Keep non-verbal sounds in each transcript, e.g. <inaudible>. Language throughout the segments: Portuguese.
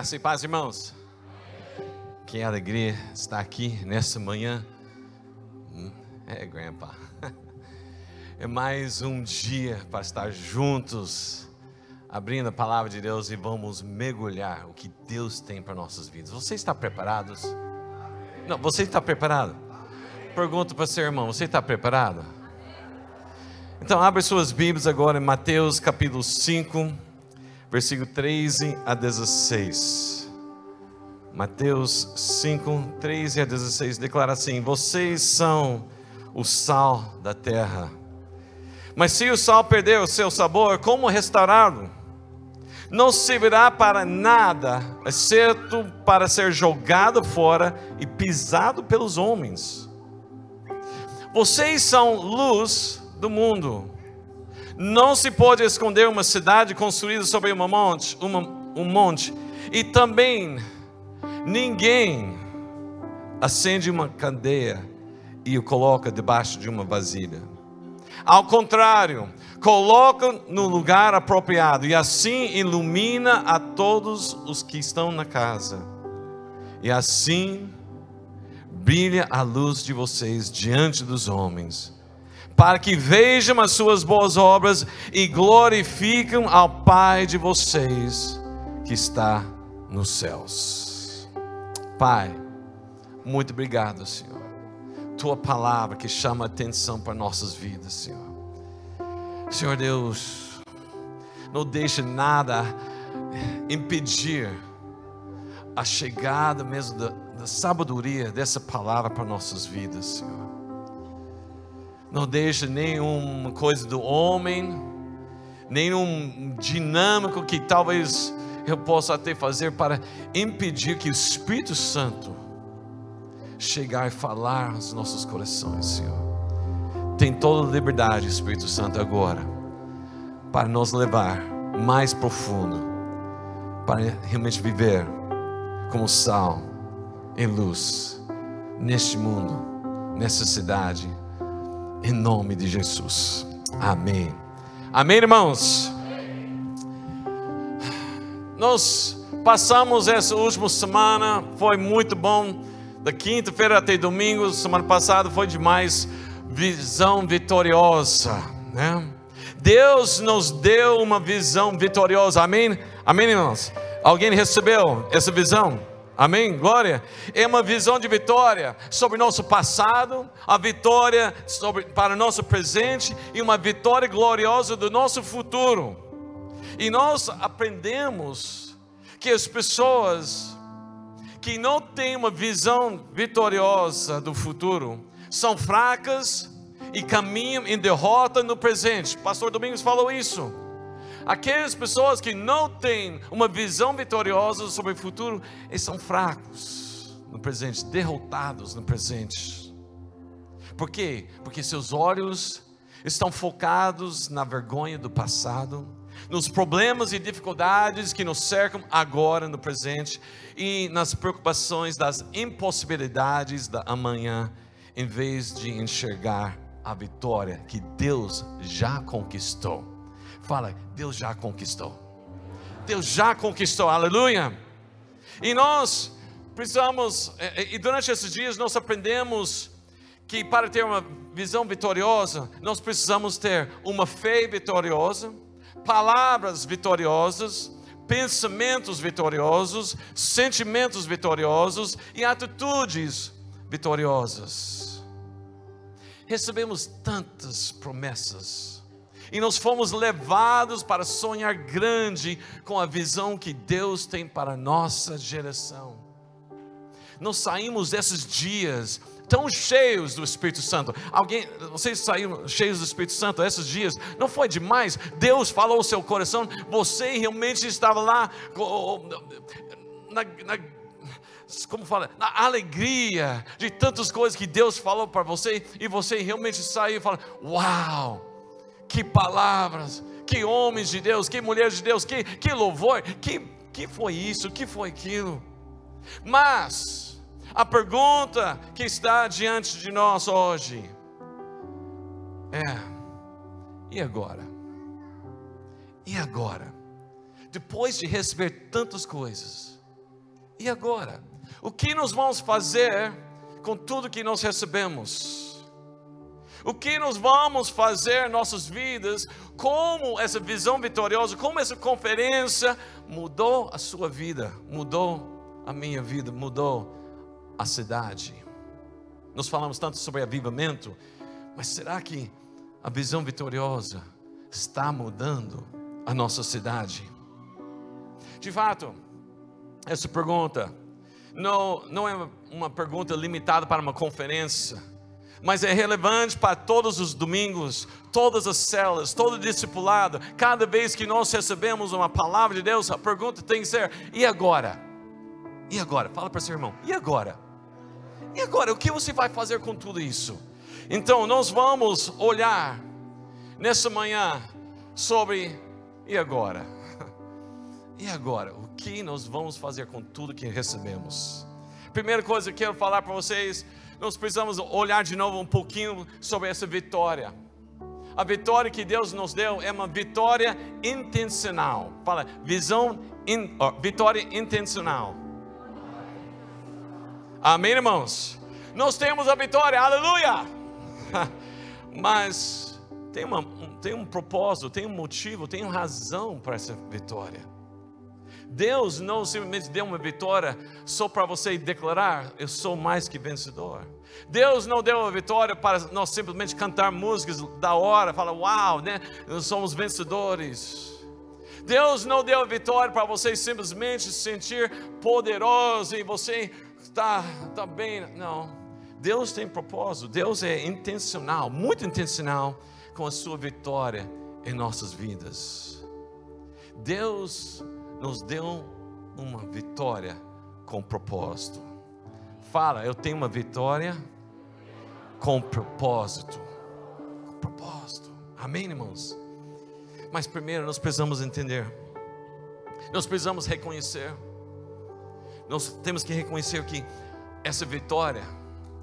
Graça e paz, irmãos. Que alegria estar aqui nessa manhã. Hum, é, Grandpa. <laughs> É mais um dia para estar juntos, abrindo a palavra de Deus e vamos mergulhar o que Deus tem para nossas vidas. Você está preparados? Não, você está preparado? Pergunto para seu irmão: você está preparado? Então, abre suas Bíblias agora em Mateus capítulo 5, versículo 13 a 16. Mateus 5, 13 a 16 declara assim: Vocês são o sal da terra. Mas se o sal perder o seu sabor, como restaurá-lo? Não servirá para nada, exceto para ser jogado fora e pisado pelos homens. Vocês são luz do mundo. Não se pode esconder uma cidade construída sobre uma monte, uma, um monte. E também Ninguém acende uma candeia e o coloca debaixo de uma vasilha. Ao contrário, coloca no lugar apropriado e assim ilumina a todos os que estão na casa. E assim brilha a luz de vocês diante dos homens, para que vejam as suas boas obras e glorificam ao Pai de vocês que está nos céus. Pai, muito obrigado, Senhor. Tua palavra que chama atenção para nossas vidas, Senhor. Senhor Deus, não deixe nada impedir a chegada mesmo da, da sabedoria dessa palavra para nossas vidas, Senhor. Não deixe nenhuma coisa do homem, nenhum dinâmico que talvez eu posso até fazer para impedir que o Espírito Santo chegar e falar aos nossos corações, Senhor. Tem toda a liberdade, Espírito Santo, agora, para nos levar mais profundo, para realmente viver como sal e luz neste mundo, nessa cidade, em nome de Jesus. Amém. Amém, irmãos. Nós passamos essa última semana, foi muito bom. Da quinta-feira até domingo, semana passada foi demais. Visão vitoriosa, né? Deus nos deu uma visão vitoriosa, amém? Amém, irmãos? Alguém recebeu essa visão? Amém? Glória. É uma visão de vitória sobre nosso passado, a vitória sobre, para o nosso presente e uma vitória gloriosa do nosso futuro. E nós aprendemos que as pessoas que não têm uma visão vitoriosa do futuro são fracas e caminham em derrota no presente. Pastor Domingos falou isso. Aquelas pessoas que não têm uma visão vitoriosa sobre o futuro, eles são fracos no presente, derrotados no presente. Por quê? Porque seus olhos estão focados na vergonha do passado, nos problemas e dificuldades que nos cercam agora no presente e nas preocupações das impossibilidades da amanhã, em vez de enxergar a vitória que Deus já conquistou. Fala, Deus já conquistou. Deus já conquistou, aleluia. E nós precisamos, e durante esses dias nós aprendemos que para ter uma visão vitoriosa, nós precisamos ter uma fé vitoriosa palavras vitoriosas, pensamentos vitoriosos, sentimentos vitoriosos e atitudes vitoriosas. Recebemos tantas promessas e nós fomos levados para sonhar grande com a visão que Deus tem para a nossa geração. Nós saímos desses dias tão cheios do Espírito Santo. Alguém, vocês saíram cheios do Espírito Santo esses dias? Não foi demais? Deus falou ao seu coração, você realmente estava lá na, na como fala, na alegria de tantas coisas que Deus falou para você e você realmente saiu e fala: "Uau! Que palavras, que homens de Deus, que mulheres de Deus, que que louvor, que que foi isso, que foi aquilo?" Mas a pergunta que está diante de nós hoje é: e agora? E agora? Depois de receber tantas coisas, E agora? O que nós vamos fazer com tudo que nós recebemos? O que nós vamos fazer em nossas vidas? Como essa visão vitoriosa, como essa conferência mudou a sua vida, mudou a minha vida, mudou a cidade. Nós falamos tanto sobre avivamento, mas será que a visão vitoriosa está mudando a nossa cidade? De fato, essa pergunta não, não é uma pergunta limitada para uma conferência, mas é relevante para todos os domingos, todas as células, todo discipulado. Cada vez que nós recebemos uma palavra de Deus, a pergunta tem que ser: e agora? E agora? Fala para seu irmão: e agora? E agora, o que você vai fazer com tudo isso? Então, nós vamos olhar nessa manhã sobre e agora? <laughs> E agora, o que nós vamos fazer com tudo que recebemos? Primeira coisa que eu quero falar para vocês, nós precisamos olhar de novo um pouquinho sobre essa vitória. A vitória que Deus nos deu é uma vitória intencional. Fala, visão, in, oh, vitória intencional. Amém, irmãos? Nós temos a vitória, aleluia! <laughs> Mas tem, uma, tem um propósito, tem um motivo, tem uma razão para essa vitória. Deus não simplesmente deu uma vitória só para você declarar: Eu sou mais que vencedor. Deus não deu a vitória para nós simplesmente cantar músicas da hora, falar: Uau, né? Nós somos vencedores. Deus não deu a vitória para você simplesmente se sentir poderoso e você está tá bem. Não. Deus tem propósito, Deus é intencional, muito intencional com a sua vitória em nossas vidas. Deus nos deu uma vitória com propósito. Fala, eu tenho uma vitória com propósito. Com propósito. Amém, irmãos? Mas primeiro nós precisamos entender. Nós precisamos reconhecer nós temos que reconhecer que essa vitória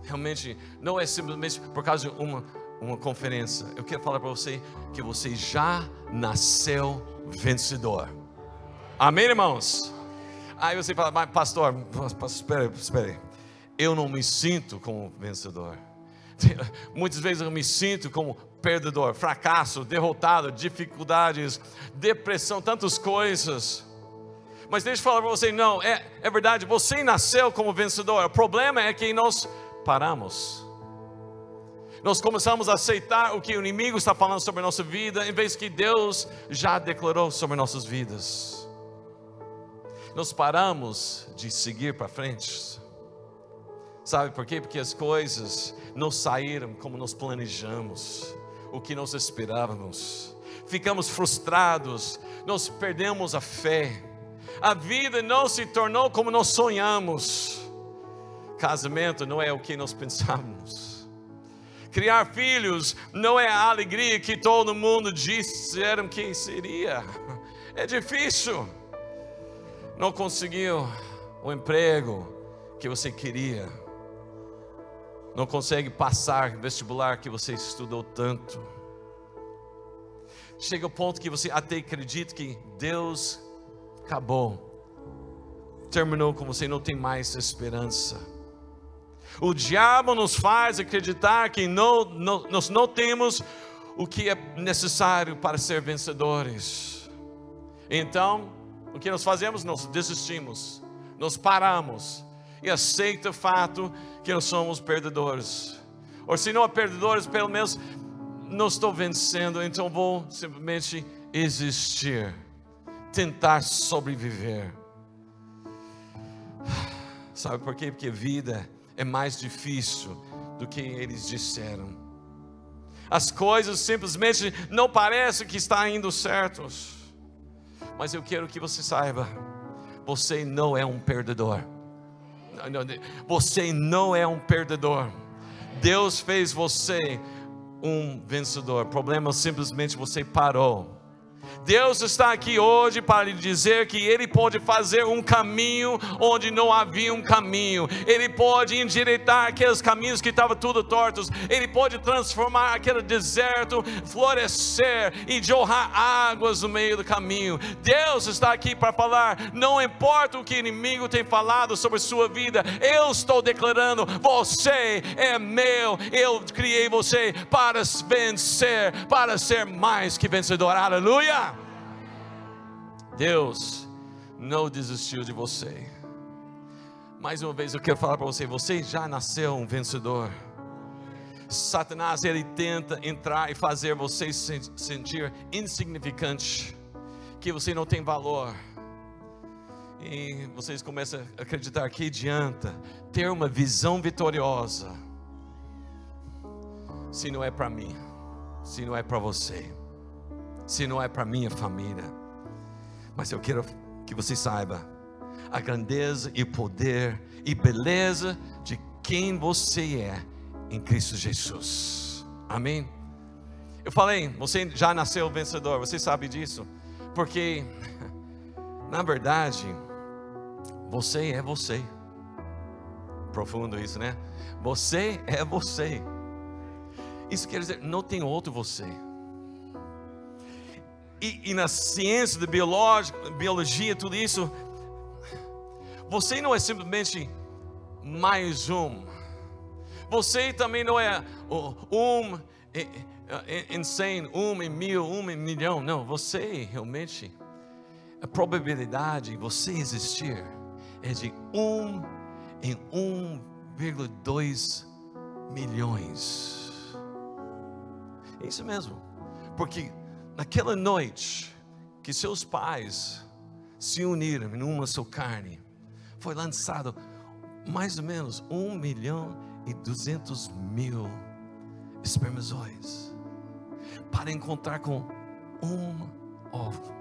realmente não é simplesmente por causa de uma, uma conferência. Eu quero falar para você que você já nasceu vencedor. Amém, irmãos? Aí você fala, mas pastor, espere, espere. Eu não me sinto como vencedor. <laughs> Muitas vezes eu me sinto como perdedor, fracasso, derrotado, dificuldades, depressão, tantas coisas. Mas deixa eu falar para você, não, é, é verdade, você nasceu como vencedor. O problema é que nós paramos. Nós começamos a aceitar o que o inimigo está falando sobre a nossa vida, em vez que Deus já declarou sobre nossas vidas. Nós paramos de seguir para frente. Sabe por quê? Porque as coisas não saíram como nós planejamos, o que nós esperávamos. Ficamos frustrados, nós perdemos a fé a vida não se tornou como nós sonhamos. Casamento não é o que nós pensamos. Criar filhos não é a alegria que todo mundo disseram que seria. É difícil. Não conseguiu o emprego que você queria. Não consegue passar vestibular que você estudou tanto. Chega o ponto que você até acredita que Deus acabou. Terminou com você, não tem mais esperança. O diabo nos faz acreditar que não, não, nós não temos o que é necessário para ser vencedores. Então, o que nós fazemos? Nós desistimos, nós paramos e aceita o fato que nós somos perdedores. Ou se não é perdedores, pelo menos não estou vencendo, então vou simplesmente existir tentar sobreviver. Sabe por quê? Porque vida é mais difícil do que eles disseram. As coisas simplesmente não parecem que está indo certos. Mas eu quero que você saiba, você não é um perdedor. Você não é um perdedor. Deus fez você um vencedor. O problema é simplesmente você parou Deus está aqui hoje para lhe dizer que Ele pode fazer um caminho onde não havia um caminho, Ele pode endireitar aqueles caminhos que estavam tudo tortos, Ele pode transformar aquele deserto, florescer e jorrar águas no meio do caminho. Deus está aqui para falar: não importa o que o inimigo tem falado sobre sua vida, eu estou declarando: você é meu, eu criei você para vencer, para ser mais que vencedor. Aleluia! Deus não desistiu de você. Mais uma vez eu quero falar para você: você já nasceu um vencedor. Satanás ele tenta entrar e fazer você se sentir insignificante, que você não tem valor. E vocês começam a acreditar que adianta ter uma visão vitoriosa se não é para mim, se não é para você, se não é para minha família. Mas eu quero que você saiba a grandeza e poder e beleza de quem você é em Cristo Jesus. Amém? Eu falei, você já nasceu vencedor, você sabe disso, porque, na verdade, você é você. Profundo isso, né? Você é você. Isso quer dizer, não tem outro você e, e na ciência de biológica, biologia, tudo isso, você não é simplesmente mais um. Você também não é um em cem, um em mil, um em milhão. Não, você realmente, a probabilidade de você existir é de um em 1,2 milhões. É isso mesmo. Porque naquela noite que seus pais se uniram em uma só carne, foi lançado mais ou menos um milhão e duzentos mil espermatozoides para encontrar com um ovo.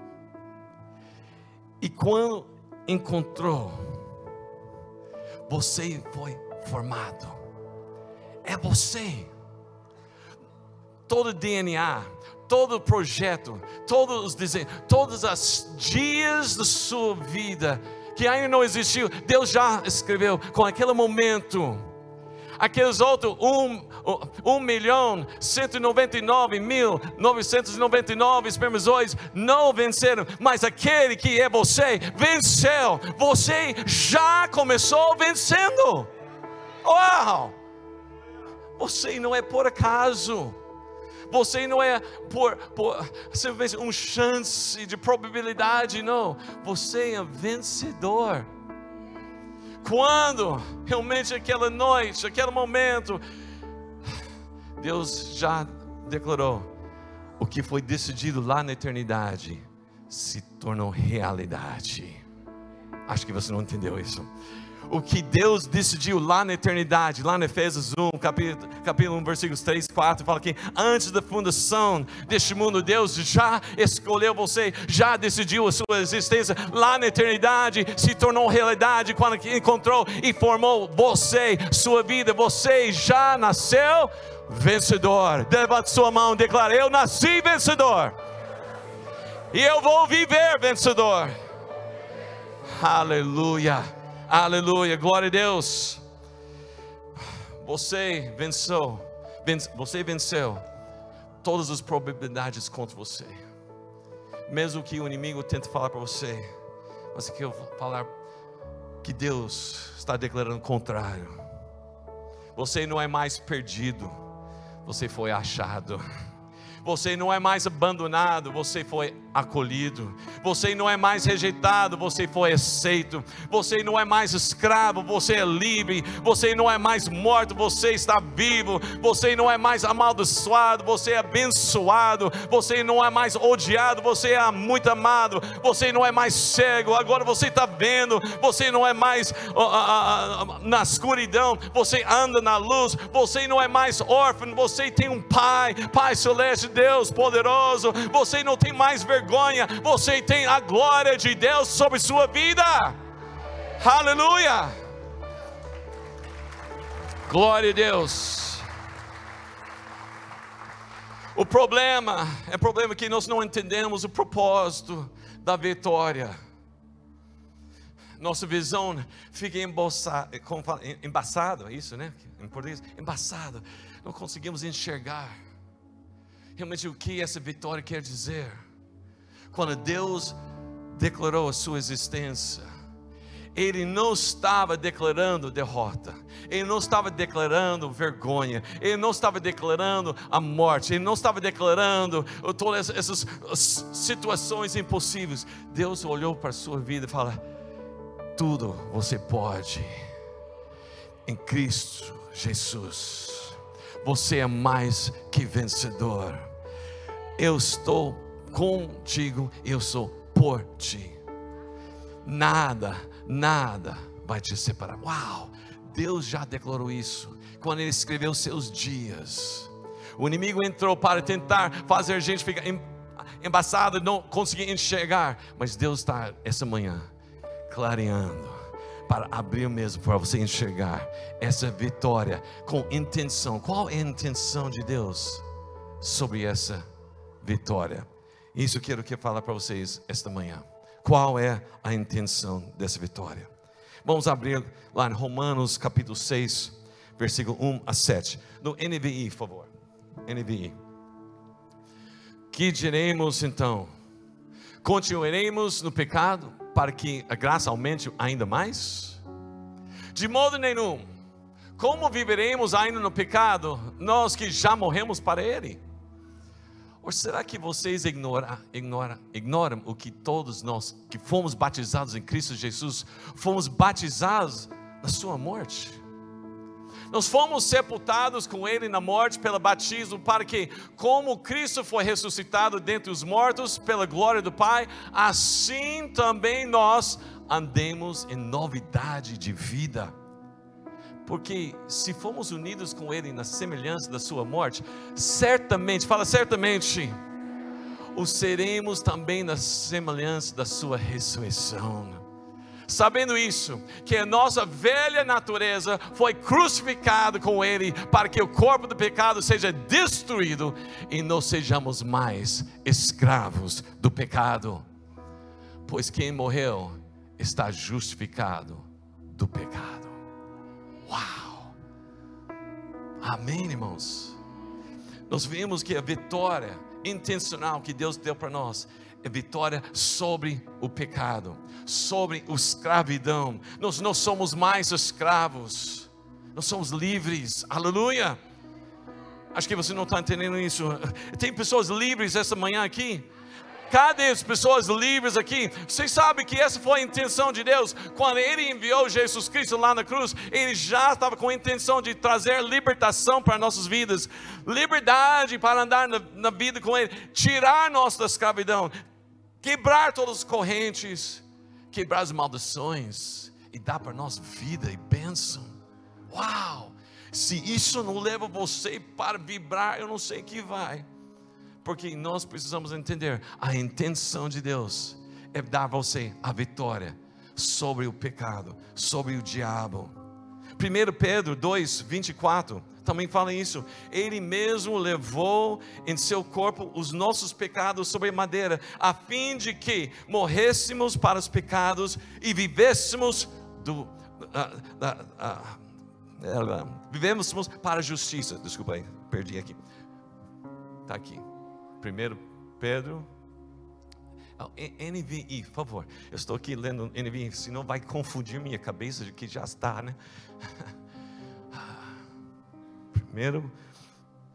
E quando encontrou, você foi formado. É você. Todo DNA, todo o projeto, todos os desenhos, todos os dias da sua vida que ainda não existiu, Deus já escreveu com aquele momento. Aqueles outros um, um milhão cento e nove mil novecentos e nove espermatozoides não venceram, mas aquele que é você venceu. Você já começou vencendo. Uau! Você não é por acaso. Você não é por, por simplesmente um chance de probabilidade, não. Você é vencedor. Quando realmente aquela noite, aquele momento, Deus já declarou o que foi decidido lá na eternidade se tornou realidade. Acho que você não entendeu isso o que Deus decidiu lá na eternidade, lá em Efésios 1, capítulo, capítulo 1, versículos 3, 4, fala que antes da fundação deste mundo, Deus já escolheu você, já decidiu a sua existência lá na eternidade, se tornou realidade quando encontrou e formou você, sua vida, você já nasceu vencedor. Levante sua mão, declara: Eu nasci vencedor, e eu vou viver vencedor. Aleluia. Aleluia, glória a Deus. Você venceu, você venceu todas as probabilidades contra você. Mesmo que o inimigo tente falar para você, mas aqui eu falar que Deus está declarando o contrário. Você não é mais perdido, você foi achado. Você não é mais abandonado, você foi acolhido. Você não é mais rejeitado, você foi aceito. Você não é mais escravo, você é livre. Você não é mais morto, você está vivo. Você não é mais amaldiçoado, você é abençoado. Você não é mais odiado, você é muito amado. Você não é mais cego, agora você está vendo. Você não é mais uh, uh, uh, na escuridão, você anda na luz. Você não é mais órfão, você tem um Pai, Pai Celeste Deus poderoso, você não tem mais vergonha, você tem a glória de Deus sobre sua vida. Aleluia! Glória a Deus. O problema é problema que nós não entendemos o propósito da vitória. Nossa visão fica embaçada, é isso, né? Em português, embaçado. Não conseguimos enxergar realmente o que essa vitória quer dizer. Quando Deus declarou a sua existência, ele não estava declarando derrota, ele não estava declarando vergonha, ele não estava declarando a morte, ele não estava declarando todas essas situações impossíveis. Deus olhou para a sua vida e falou: tudo você pode em Cristo Jesus. Você é mais que vencedor. Eu estou contigo, eu sou por ti. Nada nada vai te separar. Uau! Deus já declarou isso quando Ele escreveu seus dias. O inimigo entrou para tentar fazer a gente ficar embaçado, não conseguir enxergar, mas Deus está essa manhã clareando para abrir mesmo para você enxergar essa vitória com intenção. Qual é a intenção de Deus sobre essa? Isso eu quero que falar para vocês esta manhã. Qual é a intenção dessa vitória? Vamos abrir lá em Romanos capítulo 6, versículo 1 a 7. No NVI, por favor. NVI. Que diremos então? Continuaremos no pecado para que a graça aumente ainda mais? De modo nenhum. Como viveremos ainda no pecado, nós que já morremos para ele? Ou será que vocês ignoram, o que todos nós que fomos batizados em Cristo Jesus, fomos batizados na sua morte? Nós fomos sepultados com Ele na morte pelo batismo, para que, como Cristo foi ressuscitado dentre os mortos pela glória do Pai, assim também nós andemos em novidade de vida porque se fomos unidos com Ele na semelhança da Sua morte, certamente, fala certamente, o seremos também na semelhança da Sua ressurreição. Sabendo isso, que a nossa velha natureza foi crucificada com Ele, para que o corpo do pecado seja destruído e não sejamos mais escravos do pecado, pois quem morreu está justificado do pecado. Uau! Amém, irmãos? Nós vemos que a vitória intencional que Deus deu para nós é vitória sobre o pecado, sobre a escravidão. Nós não somos mais escravos, nós somos livres, aleluia. Acho que você não está entendendo isso. Tem pessoas livres essa manhã aqui Cadê as pessoas livres aqui? Vocês sabem que essa foi a intenção de Deus. Quando Ele enviou Jesus Cristo lá na cruz, Ele já estava com a intenção de trazer libertação para nossas vidas, liberdade para andar na, na vida com Ele, tirar nós da escravidão, quebrar todas as correntes, quebrar as maldições e dar para nós vida e bênção. Uau! Se isso não leva você para vibrar, eu não sei o que vai porque nós precisamos entender a intenção de Deus é dar a você a vitória sobre o pecado, sobre o diabo. 1 Pedro 2, 24 também fala isso. Ele mesmo levou em seu corpo os nossos pecados sobre madeira, a fim de que morrêssemos para os pecados e vivêssemos do. Uh, uh, vivêssemos para a justiça. Desculpa aí, perdi aqui. Está aqui. Primeiro Pedro. Oh, NVI, por favor. Eu estou aqui lendo NVI, senão vai confundir minha cabeça de que já está, né? <laughs> Primeiro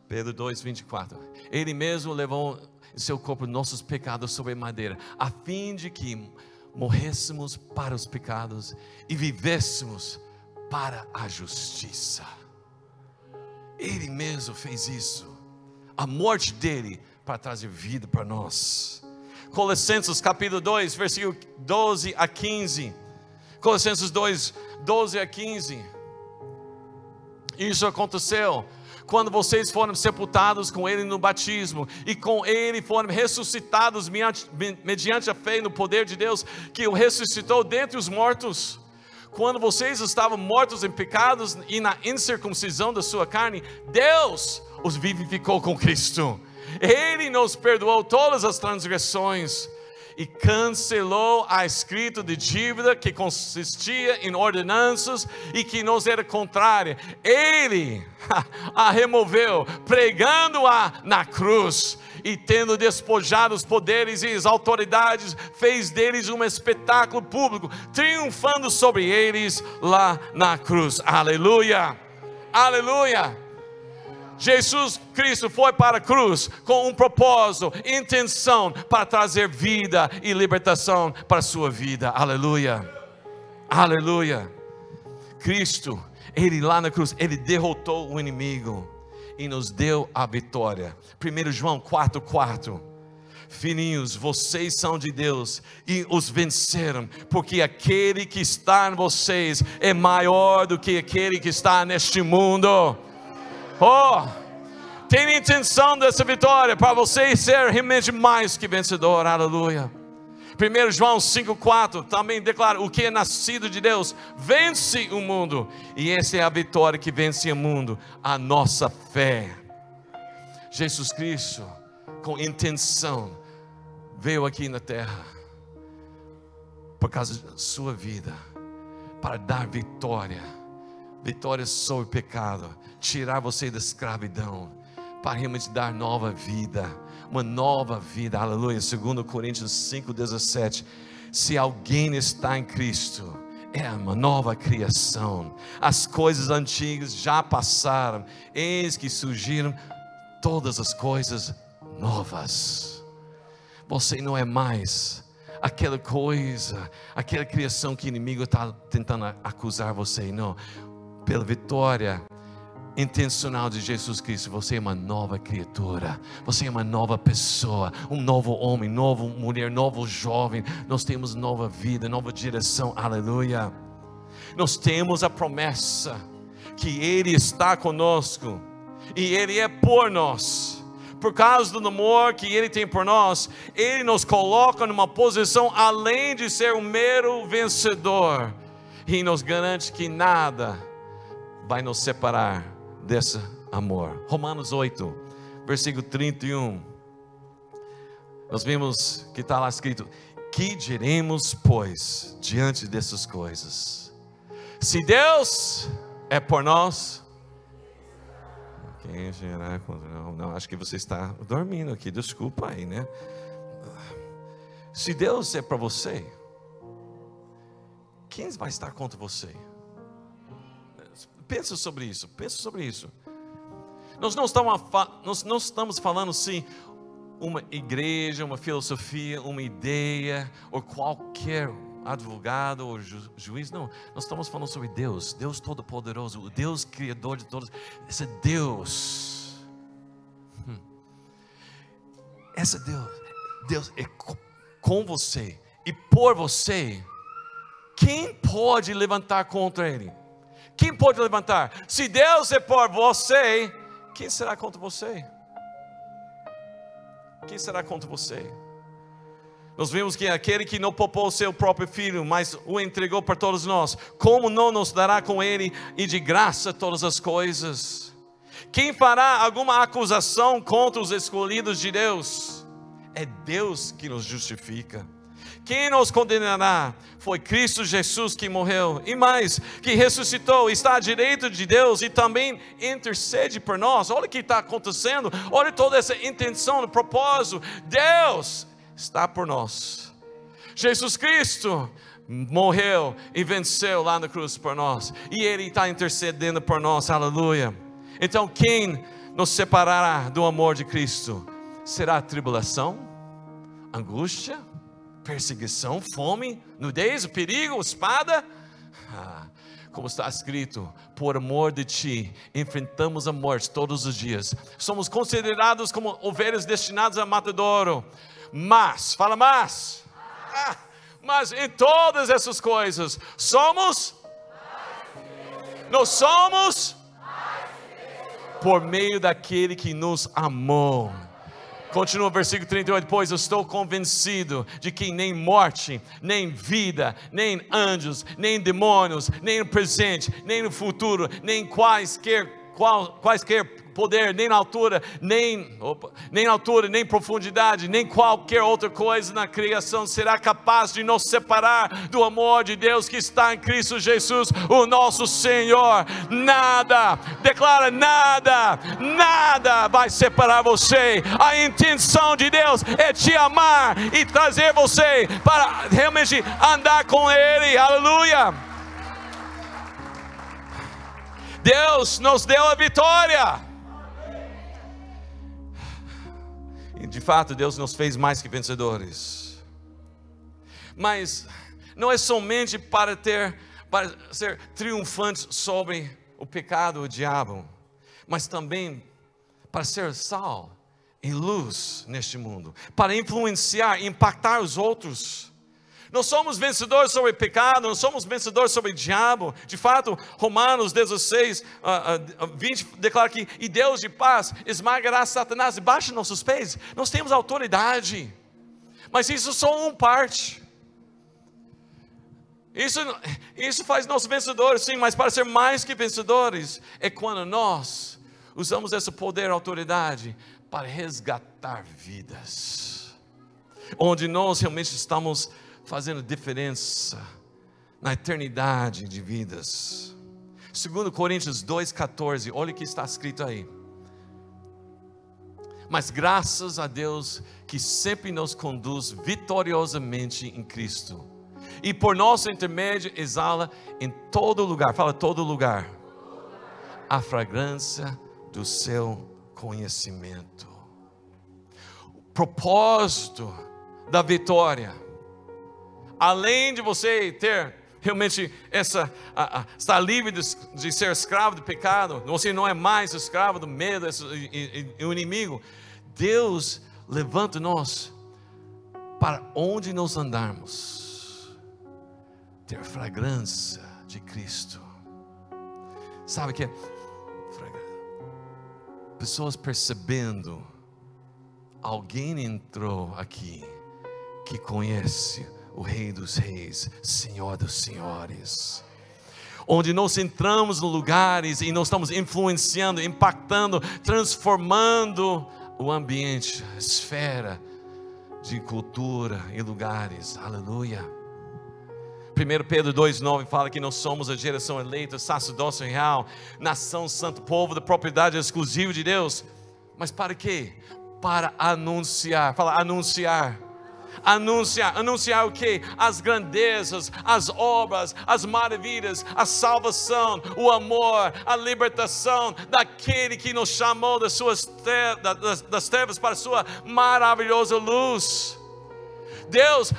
Pedro 2, 24. Ele mesmo levou em seu corpo nossos pecados sobre madeira, a fim de que morrêssemos para os pecados e vivêssemos para a justiça. Ele mesmo fez isso. A morte dele para trazer vida para nós. Colossenses capítulo 2, versículo 12 a 15. Colossenses 2, 12 a 15. Isso aconteceu quando vocês foram sepultados com Ele no batismo e com Ele foram ressuscitados mediante, a fé no poder de Deus que o ressuscitou dentre os mortos. Quando vocês estavam mortos em pecados e na incircuncisão da sua carne, Deus os vivificou com Cristo Ele nos perdoou todas as transgressões e cancelou a escrita de dívida que consistia em ordenanças e que nos era contrária. Ele <laughs> a removeu, pregando-a na cruz e tendo despojado os poderes e as autoridades, fez deles um espetáculo público, triunfando sobre eles lá na cruz. Aleluia! Aleluia! Jesus Cristo foi para a cruz com um propósito, intenção para trazer vida e libertação para a sua vida. Aleluia. Aleluia. Cristo, ele lá na cruz, ele derrotou o inimigo e nos deu a vitória. 1 João 4:4. Filhinhos, vocês são de Deus e os venceram, porque aquele que está em vocês é maior do que aquele que está neste mundo. Oh, tem intenção dessa vitória para você ser realmente mais que vencedor, aleluia. 1 João 5,4 também declara: o que é nascido de Deus vence o mundo, e essa é a vitória que vence o mundo, a nossa fé. Jesus Cristo, com intenção, veio aqui na terra, por causa da sua vida, para dar vitória vitória sobre o pecado, tirar você da escravidão, para realmente dar nova vida, uma nova vida, aleluia. Segundo Coríntios 5,17, se alguém está em Cristo, é uma nova criação, as coisas antigas já passaram, eis que surgiram todas as coisas novas. Você não é mais aquela coisa, aquela criação que o inimigo está tentando acusar você, não pela vitória intencional de Jesus Cristo, você é uma nova criatura, você é uma nova pessoa, um novo homem, nova mulher, novo jovem. Nós temos nova vida, nova direção, aleluia. Nós temos a promessa que Ele está conosco e Ele é por nós. Por causa do amor que Ele tem por nós, Ele nos coloca numa posição além de ser um mero vencedor e nos garante que nada vai nos separar desse amor. Romanos 8, versículo 31. Nós vimos que está lá escrito: Que diremos, pois, diante dessas coisas? Se Deus é por nós, quem será contra não, não, acho que você está dormindo aqui, desculpa aí, né? Se Deus é para você, quem vai estar contra você? Pensa sobre isso, pensa sobre isso. Nós não estamos, nós não estamos falando assim, uma igreja, uma filosofia, uma ideia, ou qualquer advogado ou ju, juiz, não. Nós estamos falando sobre Deus, Deus Todo-Poderoso, o Deus Criador de todos. Esse Deus, hum. esse Deus, Deus é com você e por você. Quem pode levantar contra Ele? Quem pode levantar? Se Deus é por você, quem será contra você? Quem será contra você? Nós vimos que aquele que não poupou seu próprio filho, mas o entregou para todos nós, como não nos dará com ele e de graça todas as coisas? Quem fará alguma acusação contra os escolhidos de Deus? É Deus que nos justifica. Quem nos condenará? Foi Cristo Jesus que morreu e mais, que ressuscitou, está à direita de Deus e também intercede por nós. Olha o que está acontecendo, olha toda essa intenção, propósito. Deus está por nós. Jesus Cristo morreu e venceu lá na cruz por nós, e Ele está intercedendo por nós, aleluia. Então, quem nos separará do amor de Cristo? Será tribulação, angústia? Perseguição, fome, nudez, perigo, espada. Ah, como está escrito, por amor de ti, enfrentamos a morte todos os dias. Somos considerados como ovelhas destinadas a matadouro. Mas, fala mas. Ah, mas em todas essas coisas, somos. Nós somos. Por meio daquele que nos amou. Continua o versículo 38, pois eu estou convencido de que nem morte, nem vida, nem anjos, nem demônios, nem no presente, nem no futuro, nem quaisquer, qual, quaisquer poder, nem na altura, nem, opa, nem altura, nem profundidade, nem qualquer outra coisa na criação será capaz de nos separar do amor de Deus que está em Cristo Jesus, o nosso Senhor. Nada, declara nada, nada vai separar você. A intenção de Deus é te amar e trazer você para realmente andar com Ele. Aleluia. Deus nos deu a vitória. E de fato, Deus nos fez mais que vencedores. Mas não é somente para ter para ser triunfantes sobre o pecado, o diabo, mas também para ser sal e luz neste mundo, para influenciar, impactar os outros. Nós somos vencedores sobre pecado, nós somos vencedores sobre diabo. De fato, Romanos 16, 20 declara que e Deus de paz esmagará Satanás debaixo de nossos pés. Nós temos autoridade, mas isso só uma parte. Isso, isso faz nós vencedores, sim, mas para ser mais que vencedores, é quando nós usamos esse poder e autoridade para resgatar vidas, onde nós realmente estamos fazendo diferença na eternidade de vidas. Segundo Coríntios 2,14, olha o que está escrito aí. Mas graças a Deus que sempre nos conduz vitoriosamente em Cristo. E por nosso intermédio exala em todo lugar, fala todo lugar, a fragrância do seu conhecimento. O propósito da vitória além de você ter realmente essa a, a, estar livre de, de, ser escravo do pecado, você não é mais escravo do medo e, o inimigo. Deus levanta nós para onde nós andarmos, ter fragrância de Cristo. Sabe que pessoas percebendo alguém entrou aqui que conhece o Rei dos Reis, Senhor dos Senhores. Onde nós entramos em lugares e nós estamos influenciando, impactando, transformando o ambiente, a esfera de cultura e lugares. Aleluia. 1 Pedro 2,9 fala que nós somos a geração eleita, sacerdócio real, nação santo, povo da propriedade exclusiva de Deus. Mas para quê? Para anunciar, fala anunciar anunciar, anunciar o que? As grandezas, as obras, as maravilhas, a salvação, o amor, a libertação daquele que nos chamou das suas das, das trevas para a sua maravilhosa luz. Deus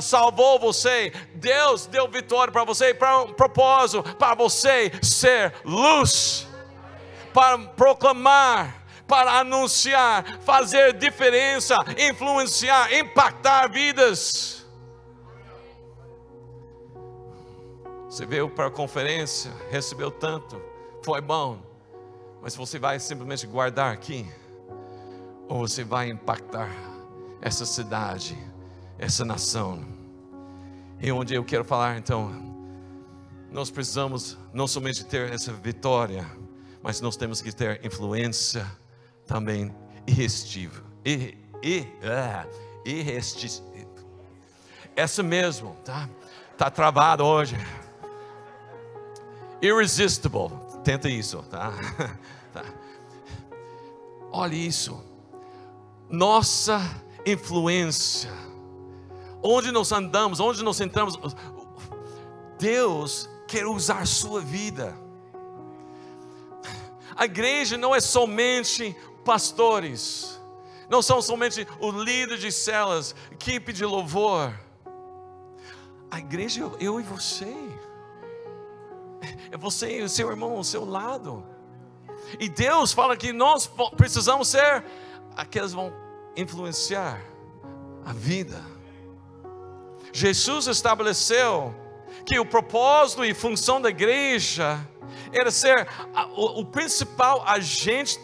salvou você, Deus deu vitória para você, para um propósito, para você ser luz, para proclamar para anunciar, fazer diferença, influenciar, impactar vidas. Você veio para a conferência, recebeu tanto, foi bom, mas você vai simplesmente guardar aqui, ou você vai impactar essa cidade, essa nação. E onde eu quero falar então, nós precisamos não somente ter essa vitória, mas nós temos que ter influência também irresistível. Ir, ir, ah, irresistível. Essa mesmo, tá? Tá travado hoje. Irresistible. Tenta isso, tá? <laughs> tá? Olha isso. Nossa influência. Onde nós andamos, onde nós entramos, Deus quer usar sua vida. A igreja não é somente pastores, não são somente o líder de celas, equipe de louvor. A igreja é eu e você. É você e o seu irmão ao seu lado. E Deus fala que nós precisamos ser aqueles que vão influenciar a vida. Jesus estabeleceu que o propósito e função da igreja era ser o principal agente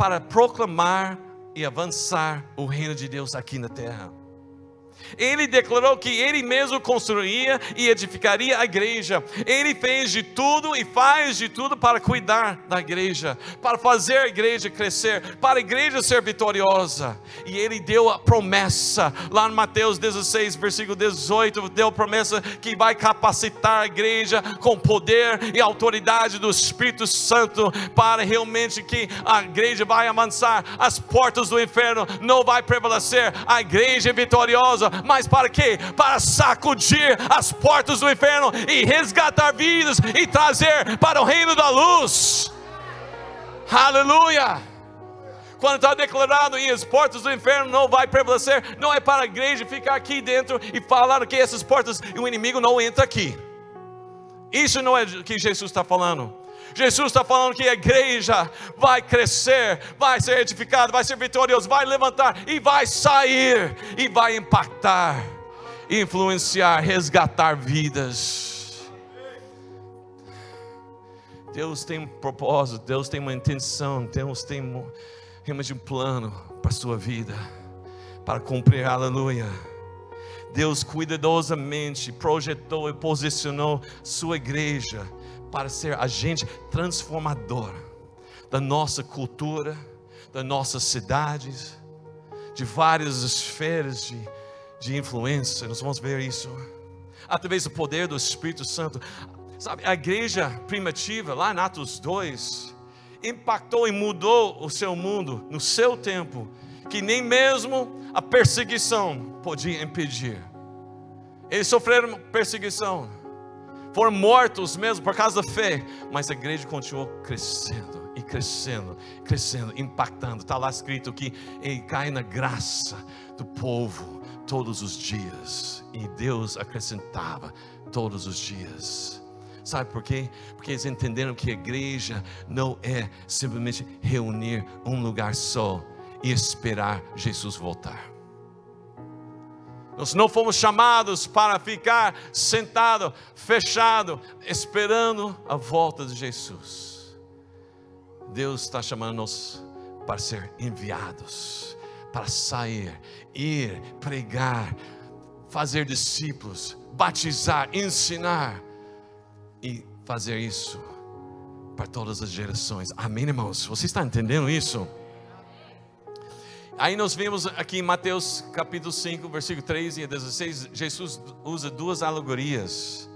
para proclamar e avançar o reino de Deus aqui na terra. Ele declarou que ele mesmo construiria e edificaria a igreja. Ele fez de tudo e faz de tudo para cuidar da igreja, para fazer a igreja crescer, para a igreja ser vitoriosa. E ele deu a promessa lá em Mateus 16, versículo 18, deu a promessa que vai capacitar a igreja com poder e autoridade do Espírito Santo para realmente que a igreja vai avançar, as portas do inferno não vai prevalecer. A igreja é vitoriosa mas para quê? Para sacudir as portas do inferno e resgatar vidas e trazer para o reino da luz. Aleluia! Quando está declarado e as portas do inferno não vai prevalecer, não é para a igreja ficar aqui dentro e falar que essas portas e o inimigo não entra aqui. Isso não é o que Jesus está falando. Jesus está falando que a igreja vai crescer, vai ser edificada, vai ser vitoriosa, vai levantar e vai sair e vai impactar, influenciar, resgatar vidas. Deus tem um propósito, Deus tem uma intenção, Deus tem realmente um plano para a sua vida, para cumprir, aleluia. Deus cuidadosamente projetou e posicionou sua igreja para ser agente transformador da nossa cultura, das nossas cidades, de várias esferas de, de influência. Nós vamos ver isso através do poder do Espírito Santo. Sabe, a igreja primitiva, lá em Atos 2, impactou e mudou o seu mundo no seu tempo, que nem mesmo a perseguição podia impedir. Eles sofreram perseguição foram mortos mesmo por causa da fé, mas a igreja continuou crescendo e crescendo, crescendo, impactando. Está lá escrito que ele cai na graça do povo todos os dias, e Deus acrescentava todos os dias. Sabe por quê? Porque eles entenderam que a igreja não é simplesmente reunir um lugar só e esperar Jesus voltar. Nós não fomos chamados para ficar sentado, fechado, esperando a volta de Jesus. Deus está chamando-nos para ser enviados, para sair, ir, pregar, fazer discípulos, batizar, ensinar e fazer isso para todas as gerações. Amém, irmãos? Você está entendendo isso? Aí nós vemos aqui em Mateus capítulo 5, versículo 3 e 16, Jesus usa duas alegorias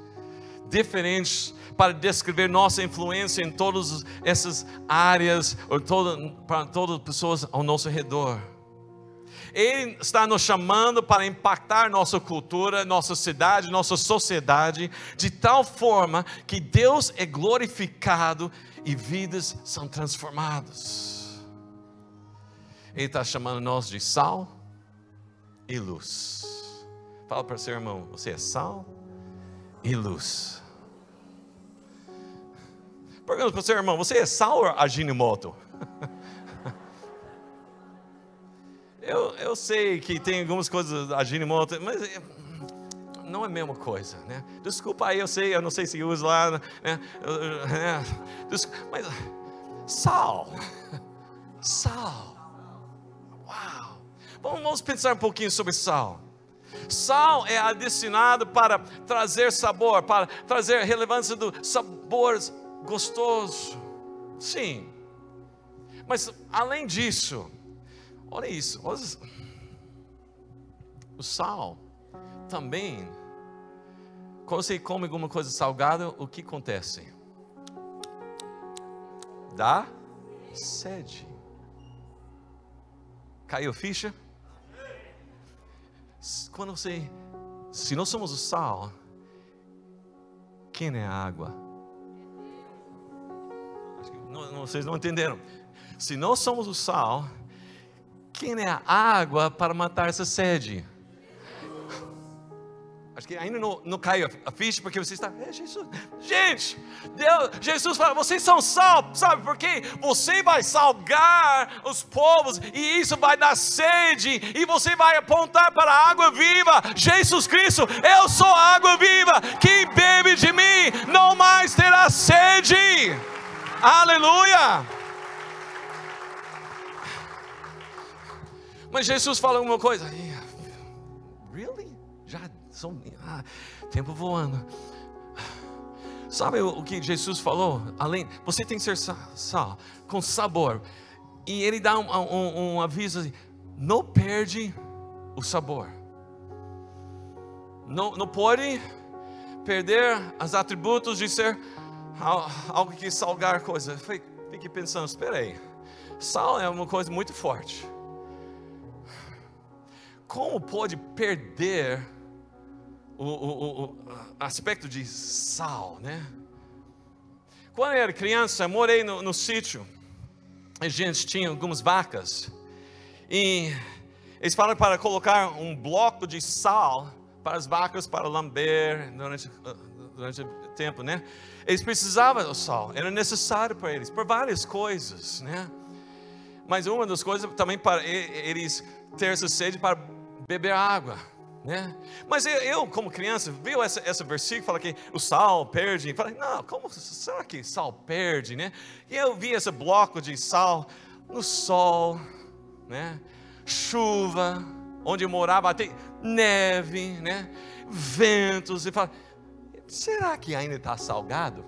diferentes para descrever nossa influência em todas essas áreas, ou toda, para todas as pessoas ao nosso redor. Ele está nos chamando para impactar nossa cultura, nossa cidade, nossa sociedade, de tal forma que Deus é glorificado e vidas são transformadas. Ele está chamando nós de sal e luz. Fala para seu irmão: você é sal e luz. Pergunta para o seu irmão: você é sal ou aginomoto? <laughs> eu, eu sei que tem algumas coisas aginomoto, mas não é a mesma coisa, né? Desculpa aí, eu sei, eu não sei se usa lá, né? Desculpa, mas sal, <laughs> sal. Vamos pensar um pouquinho sobre sal. Sal é adicionado para trazer sabor, para trazer relevância do sabor gostoso. Sim. Mas além disso, olha isso, olha o sal também, quando você come alguma coisa salgada, o que acontece? Dá sede. Caiu ficha? Quando você, se nós somos o sal, quem é a água? Não, não, vocês não entenderam. Se nós somos o sal, quem é a água para matar essa sede? Acho que ainda não, não caiu a ficha porque você está. É Jesus. Gente, Deus, Jesus fala: vocês são sal, sabe por quê? Você vai salgar os povos e isso vai dar sede, e você vai apontar para a água viva. Jesus Cristo, eu sou a água viva. Quem bebe de mim não mais terá sede. Aleluia. Mas Jesus fala uma coisa really? São. Ah, tempo voando. Sabe o que Jesus falou? Além, você tem que ser sal, com sabor. E ele dá um, um, um aviso assim: não perde o sabor. Não, não pode perder os atributos de ser algo que salgar coisas. Fique pensando, espera aí. Sal é uma coisa muito forte. Como pode perder o, o, o aspecto de sal, né? Quando eu era criança, morei no, no sítio. A gente tinha algumas vacas. E eles falaram para colocar um bloco de sal para as vacas para lamber durante, durante o tempo, né? Eles precisavam do sal, era necessário para eles, por várias coisas, né? Mas uma das coisas também para eles ter essa sede para beber água, né? Mas eu, como criança, viu esse, esse versículo, fala que o sal perde, falei, não, como será que sal perde, né? E eu vi esse bloco de sal no sol, né? Chuva, onde eu morava, até neve, né? Ventos, e fala, será que ainda está salgado?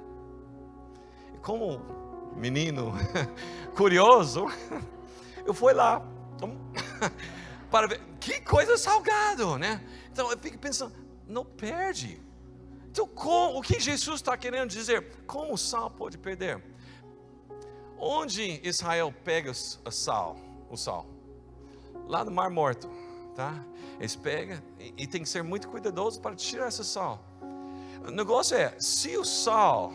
Como menino <laughs> curioso, <laughs> eu fui lá <laughs> para ver que coisa salgado, né? Então eu fico pensando, não perde. Então com, o que Jesus está querendo dizer? Como o sal pode perder? Onde Israel pega o sal? O sal? Lá no Mar Morto, tá? Eles pegam e, e tem que ser muito cuidadoso para tirar esse sal. O negócio é, se o sal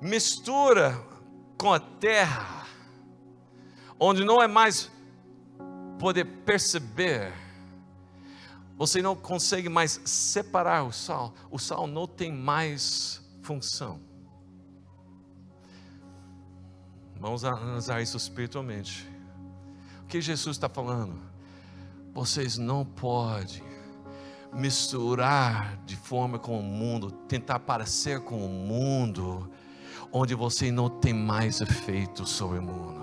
mistura com a terra, onde não é mais poder perceber, você não consegue mais separar o sal, o sal não tem mais função. Vamos analisar isso espiritualmente. O que Jesus está falando? Vocês não podem misturar de forma com o mundo, tentar parecer com o mundo, onde você não tem mais efeito sobre o mundo.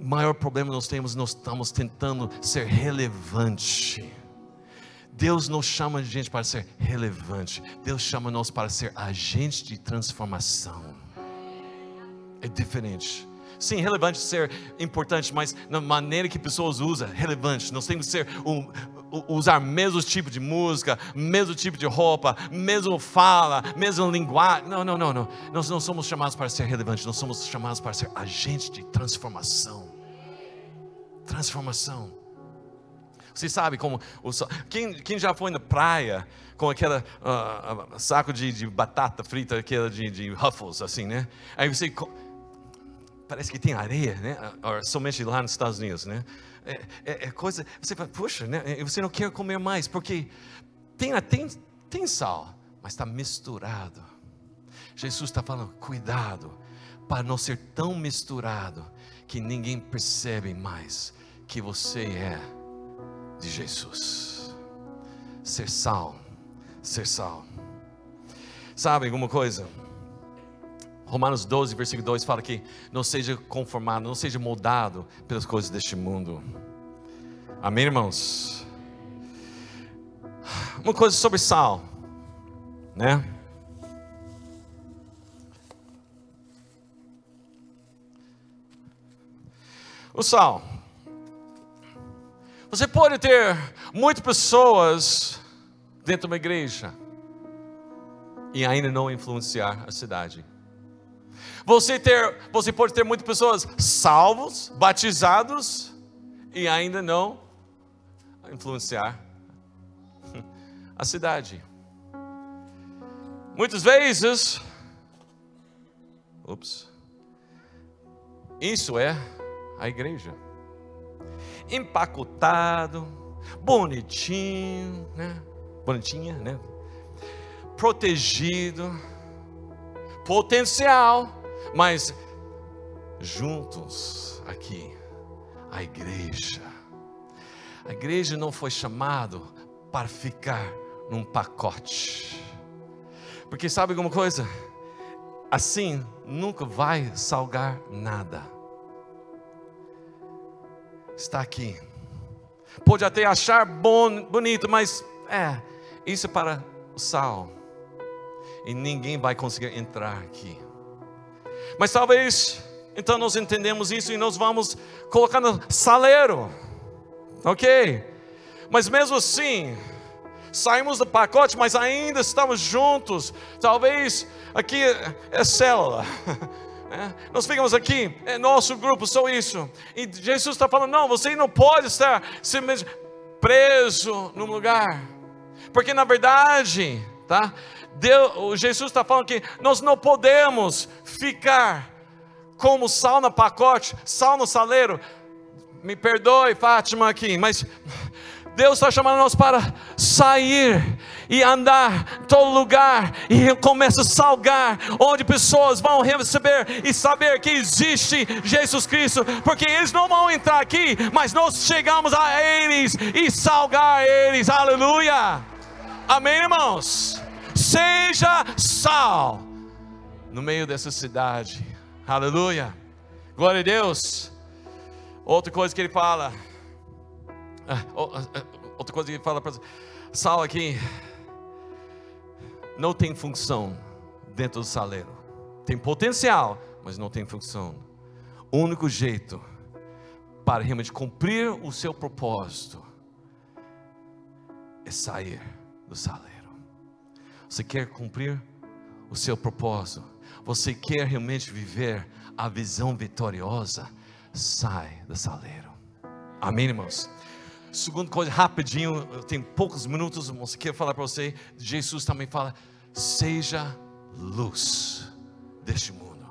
Maior problema nós temos, nós estamos tentando ser relevante. Deus não chama de gente para ser relevante, Deus chama nós para ser agentes de transformação. É diferente. Sim, relevante ser importante, mas na maneira que pessoas usam, relevante. Nós temos que ser um, usar mesmo tipo de música, mesmo tipo de roupa, mesmo fala, mesmo linguagem. Não, não, não, não. Nós não somos chamados para ser relevantes, nós somos chamados para ser agentes de transformação. Transformação. Você sabe como o quem, quem já foi na praia com aquele uh, saco de, de, batata frita, aquela de, de Ruffles, assim, né? Aí você parece que tem areia, né? Ou somente lá nos Estados Unidos, né? É, é, é, coisa, você fala, puxa, né? Você não quer comer mais, porque tem, tem, tem sal, mas está misturado. Jesus está falando, cuidado, para não ser tão misturado que ninguém percebe mais que você é de Jesus. Ser sal, ser sal. Sabe alguma coisa? Romanos 12, versículo 2 fala que não seja conformado, não seja moldado pelas coisas deste mundo. Amém, irmãos? Uma coisa sobre sal, né? O sal. Você pode ter muitas pessoas dentro de uma igreja e ainda não influenciar a cidade. Você, ter, você pode ter muitas pessoas salvos, batizados e ainda não influenciar <laughs> a cidade. Muitas vezes, ups, isso é a igreja. Empacotado, bonitinho, né? Bonitinha, né? Protegido, potencial mas juntos aqui, a igreja. A igreja não foi chamado para ficar num pacote. Porque sabe alguma coisa? Assim nunca vai salgar nada. Está aqui. Pode até achar bonito, mas é, isso é para o sal. E ninguém vai conseguir entrar aqui. Mas talvez, então nós entendemos isso e nós vamos colocar no saleiro. Ok? Mas mesmo assim, saímos do pacote, mas ainda estamos juntos. Talvez aqui é célula. <laughs> É, nós ficamos aqui, é nosso grupo, só isso. E Jesus está falando: não, você não pode estar preso num lugar, porque na verdade, tá? Deus, Jesus está falando que nós não podemos ficar como sal no pacote, sal no saleiro. Me perdoe, Fátima, aqui, mas Deus está chamando nós para sair e andar todo lugar e começa a salgar, onde pessoas vão receber e saber que existe Jesus Cristo, porque eles não vão entrar aqui, mas nós chegamos a eles e salgar eles, aleluia, amém, irmãos? Seja sal no meio dessa cidade, aleluia, glória a Deus. Outra coisa que ele fala, ah, ah, ah, outra coisa que ele fala para sal aqui não tem função dentro do saleiro. Tem potencial, mas não tem função. O único jeito para realmente cumprir o seu propósito é sair do saleiro. Você quer cumprir o seu propósito? Você quer realmente viver a visão vitoriosa? Sai do saleiro. Amém, irmãos? Segunda coisa, rapidinho, eu tenho poucos minutos, eu quero falar para você. Jesus também fala: seja luz deste mundo.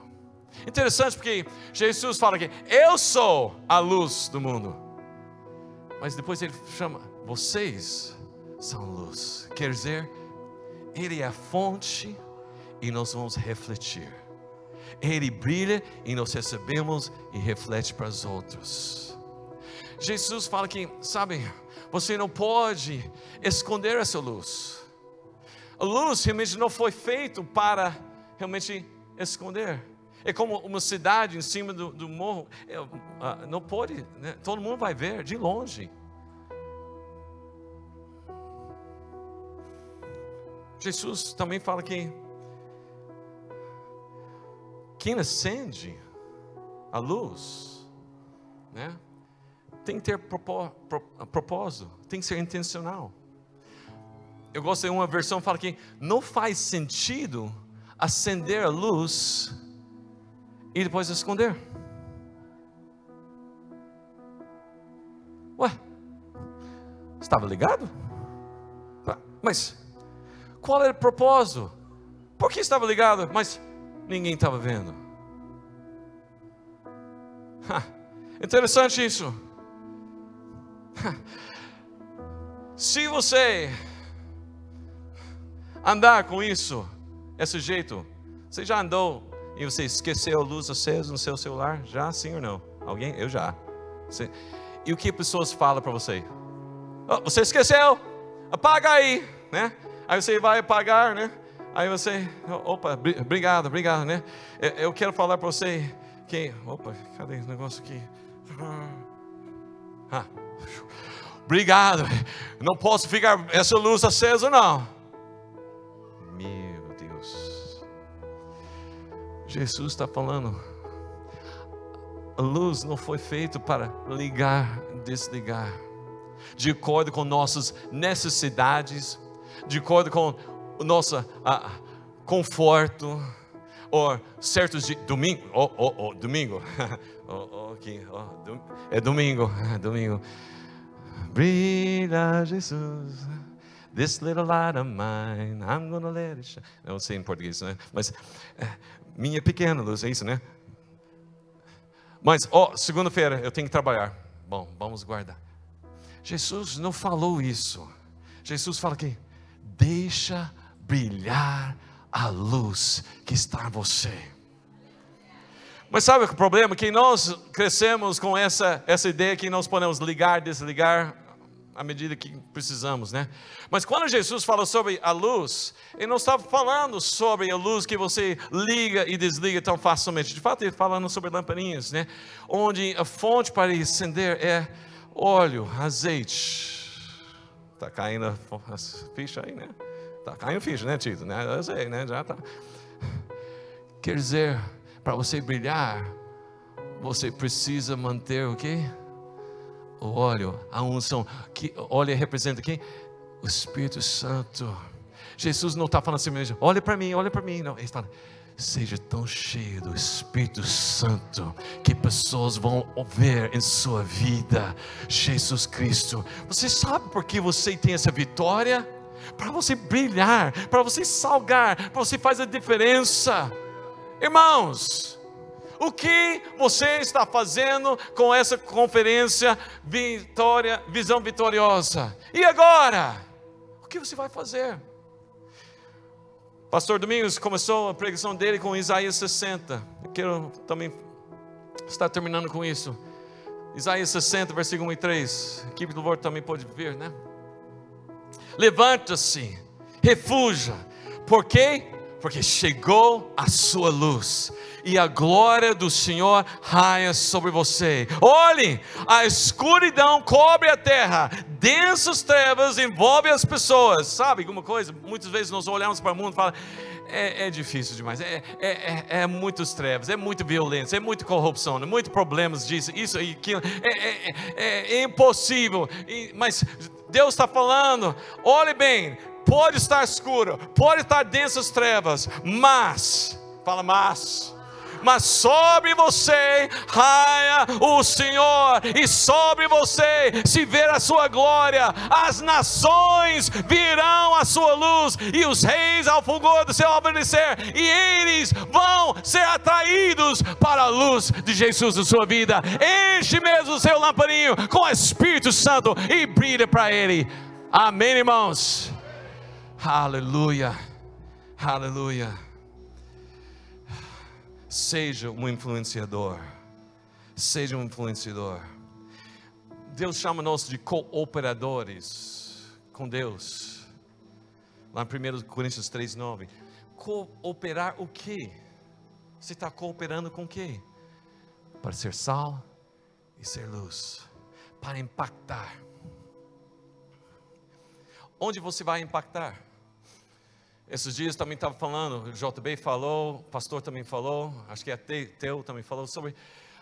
Interessante porque Jesus fala que eu sou a luz do mundo. Mas depois ele chama, vocês são luz. Quer dizer, ele é a fonte e nós vamos refletir. Ele brilha e nós recebemos e reflete para os outros. Jesus fala que, sabe, você não pode esconder essa luz. A luz realmente não foi feita para realmente esconder. É como uma cidade em cima do, do morro, é, ah, não pode, né? todo mundo vai ver de longe. Jesus também fala que quem acende a luz, né? tem que ter propósito, tem que ser intencional. Eu gosto de uma versão que fala que não faz sentido acender a luz e depois esconder. Ué, estava ligado? Tá, mas qual era o propósito? Por que estava ligado? Mas ninguém estava vendo. interessante isso. Se você andar com isso, esse jeito, você já andou e você esqueceu a luz acesa no seu celular? Já, sim ou não? Alguém? Eu já. Você... E o que pessoas falam para você? Oh, você esqueceu? Apaga aí, né? Aí você vai apagar, né? Aí você, opa, obrigado, obrigado, né? Eu quero falar para você que, opa, cadê esse negócio aqui? Ah, Obrigado. Não posso ficar essa luz acesa, não. Meu Deus. Jesus está falando. A luz não foi feita para ligar, desligar. De acordo com nossas necessidades, de acordo com o nosso ah, conforto, ou certos dias, domingo, oh, oh, oh, domingo, oh, okay, oh, é domingo, <laughs> domingo. Brilha, Jesus. This little light of mine, I'm gonna let it shine. Não sei em português, né? Mas é, minha pequena luz, é isso, né? Mas, ó, segunda-feira eu tenho que trabalhar. Bom, vamos guardar. Jesus não falou isso. Jesus fala que deixa brilhar a luz que está em você. Mas sabe o problema? Que nós crescemos com essa, essa ideia que nós podemos ligar, desligar à medida que precisamos, né? Mas quando Jesus fala sobre a luz, ele não estava falando sobre a luz que você liga e desliga tão facilmente. De fato, ele está falando sobre lamparinhas, né? Onde a fonte para acender é óleo, azeite. Está caindo ficha aí, né? Está caindo ficha, né, Tito? Né? Eu sei, né? Já está. Quer dizer, para você brilhar, você precisa manter o quê? O óleo, a unção. Que óleo representa quem? O Espírito Santo. Jesus não está falando assim mesmo, olha para mim, olha para mim. Não, ele fala, seja tão cheio do Espírito Santo que pessoas vão ver em sua vida Jesus Cristo. Você sabe por que você tem essa vitória? Para você brilhar, para você salgar, para você fazer a diferença. Irmãos, o que você está fazendo com essa conferência Vitória, Visão Vitoriosa? E agora? O que você vai fazer? Pastor Domingos começou a pregação dele com Isaías 60. Eu quero também estar terminando com isso. Isaías 60, versículo 1 e 3. A equipe do louvor também pode ver, né? Levanta-se, refuja. Por quê? Porque chegou a sua luz e a glória do Senhor raia sobre você. Olhe, a escuridão cobre a terra, densas trevas envolvem as pessoas. Sabe alguma coisa? Muitas vezes nós olhamos para o mundo e falamos. É, é, difícil demais, é, é, é, é muitos trevas, é muita violência, é muita corrupção, é muito problemas disso, isso e aquilo, é, é, é, é impossível, mas Deus está falando, olhe bem, pode estar escuro, pode estar densas trevas, mas, fala mas, mas sobre você raia o Senhor, e sobre você se ver a sua glória, as nações virão a sua luz, e os reis ao fulgor do seu alvorecer, e eles vão ser atraídos para a luz de Jesus na sua vida. Enche mesmo o seu lamparinho com o Espírito Santo e brilha para Ele. Amém, irmãos. Aleluia. Aleluia. Seja um influenciador. Seja um influenciador. Deus chama-nos de cooperadores com Deus. Lá em 1 Coríntios 3, 9. Cooperar o quê? Você está cooperando com o quê? Para ser sal e ser luz. Para impactar. Onde você vai impactar? Esses dias também estava falando, o JB falou, o pastor também falou, acho que a Teu também falou sobre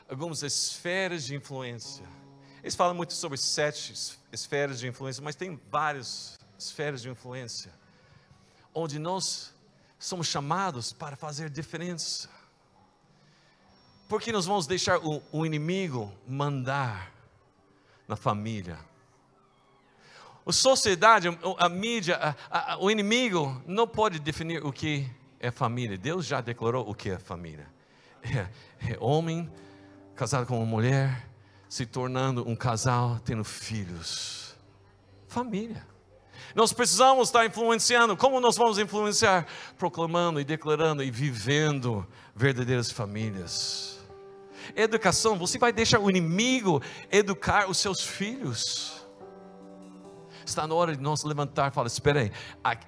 algumas esferas de influência. Eles falam muito sobre sete esferas de influência, mas tem várias esferas de influência, onde nós somos chamados para fazer diferença. Porque nós vamos deixar o, o inimigo mandar na família, a sociedade, a mídia, a, a, o inimigo não pode definir o que é família. Deus já declarou o que é família. É, é homem casado com uma mulher, se tornando um casal, tendo filhos. Família. Nós precisamos estar influenciando. Como nós vamos influenciar? Proclamando e declarando e vivendo verdadeiras famílias. Educação, você vai deixar o inimigo educar os seus filhos. Está na hora de nós levantar e falar: espera aí,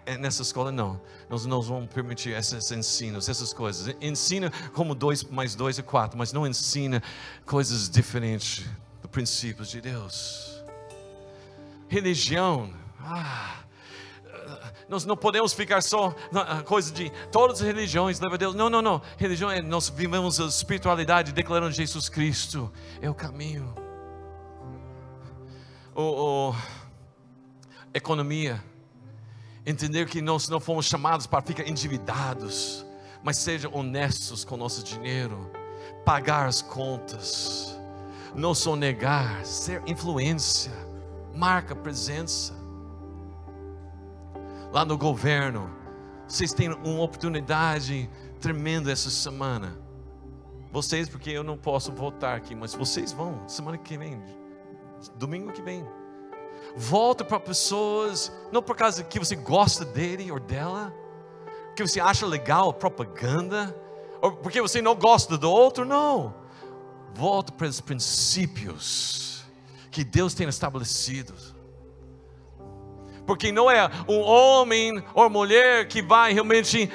é nessa escola não, nós não vamos permitir esses ensinos, essas coisas. Ensina como dois mais dois é quatro, mas não ensina coisas diferentes dos princípios de Deus. Religião, ah, nós não podemos ficar só na coisa de todas as religiões leva a Deus. Não, não, não. Religião é nós vivemos a espiritualidade declarando Jesus Cristo é o caminho. O economia, entender que nós não fomos chamados para ficar endividados, mas sejam honestos com nosso dinheiro, pagar as contas, não sonegar, ser influência, marca presença. Lá no governo, vocês têm uma oportunidade tremenda essa semana. Vocês, porque eu não posso votar aqui, mas vocês vão semana que vem, domingo que vem Volta para pessoas, não por causa que você gosta dele ou dela, que você acha legal a propaganda, ou porque você não gosta do outro, não. Volta para os princípios que Deus tem estabelecido. Porque não é um homem ou mulher que vai realmente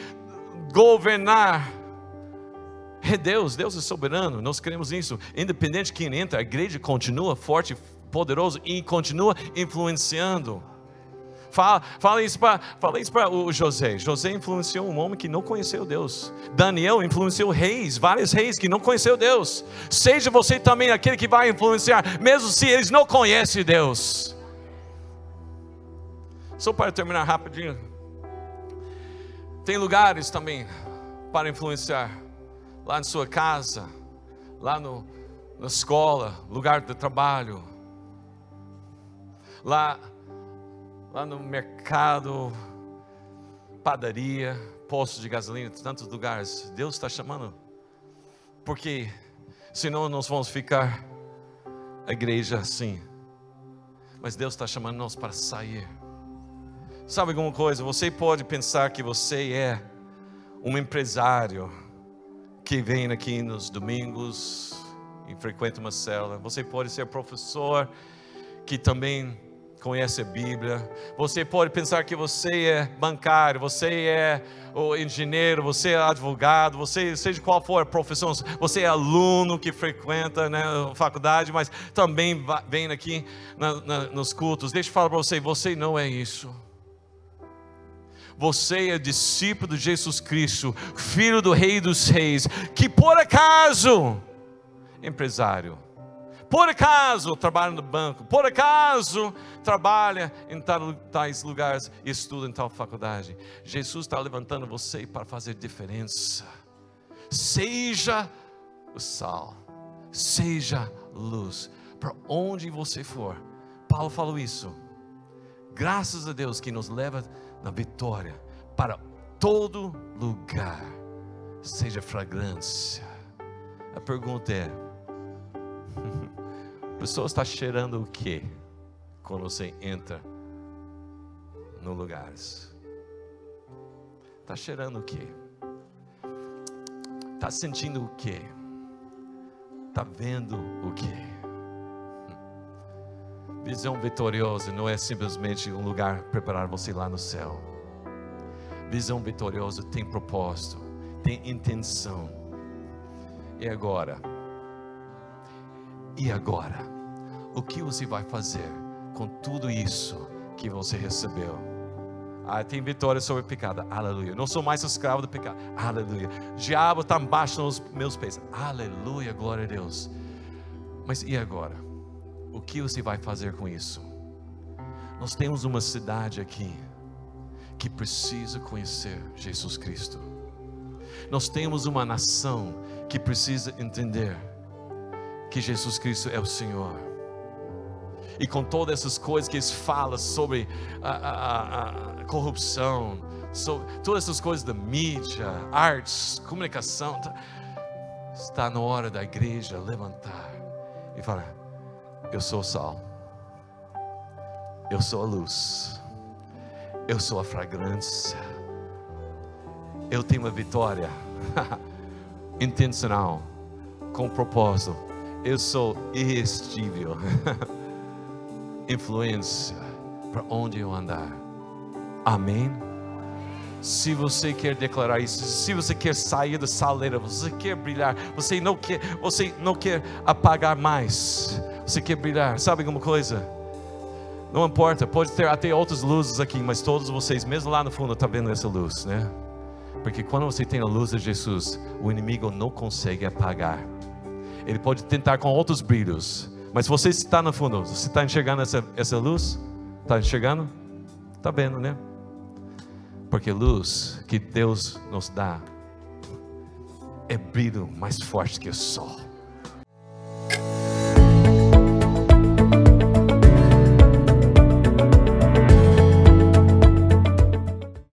governar. É Deus, Deus é soberano, nós queremos isso. Independente de quem entra, a igreja continua forte poderoso e continua influenciando. Fala, fala isso para o José. José influenciou um homem que não conheceu Deus. Daniel influenciou reis, vários reis que não conheceu Deus. Seja você também aquele que vai influenciar, mesmo se eles não conhecem Deus. Só para terminar rapidinho. Tem lugares também para influenciar. Lá na sua casa, lá no, na escola, lugar de trabalho. Lá lá no mercado, padaria, posto de gasolina, tantos lugares. Deus está chamando, porque senão nós vamos ficar a igreja assim. Mas Deus está chamando nós para sair. Sabe alguma coisa? Você pode pensar que você é um empresário que vem aqui nos domingos e frequenta uma cela. Você pode ser professor que também conhece a Bíblia. Você pode pensar que você é bancário, você é o engenheiro, você é advogado, você seja qual for a profissão, você é aluno que frequenta né, a faculdade, mas também vem aqui na, na, nos cultos. Deixa eu falar para você, você não é isso. Você é discípulo de Jesus Cristo, filho do Rei dos Reis, que por acaso, empresário, por acaso trabalha no banco, por acaso trabalha em tais lugares estuda em tal faculdade. Jesus está levantando você para fazer diferença. Seja o sal, seja luz, para onde você for. Paulo falou isso. Graças a Deus que nos leva na vitória para todo lugar. Seja fragrância. A pergunta é: pessoa está cheirando o que quando você entra no lugares? Está cheirando o que? Está sentindo o que? Está vendo o que? Visão vitoriosa não é simplesmente um lugar preparar você lá no céu. Visão vitoriosa tem propósito, tem intenção. E agora? E agora? O que você vai fazer com tudo isso que você recebeu? Ah, tem vitória sobre o pecado. Aleluia. Não sou mais escravo do pecado. Aleluia. Diabo está embaixo dos meus pés. Aleluia. Glória a Deus. Mas e agora? O que você vai fazer com isso? Nós temos uma cidade aqui que precisa conhecer Jesus Cristo. Nós temos uma nação que precisa entender que Jesus Cristo é o Senhor. E com todas essas coisas que eles falam sobre a, a, a corrupção, sobre todas essas coisas da mídia, artes, comunicação, tá, está na hora da igreja levantar e falar: Eu sou o sal, eu sou a luz, eu sou a fragrância, eu tenho uma vitória. <laughs> Intencional, com propósito eu sou irresistível. <laughs> Influência para onde eu andar. Amém? Se você quer declarar isso, se você quer sair da saleira, você quer brilhar, você não quer, você não quer apagar mais, você quer brilhar. Sabe alguma coisa? Não importa, pode ter até outras luzes aqui, mas todos vocês, mesmo lá no fundo, estão tá vendo essa luz, né? Porque quando você tem a luz de Jesus, o inimigo não consegue apagar. Ele pode tentar com outros brilhos. Mas você está no fundo, você está enxergando essa, essa luz? Está enxergando? Está vendo, né? Porque luz que Deus nos dá é brilho mais forte que o sol.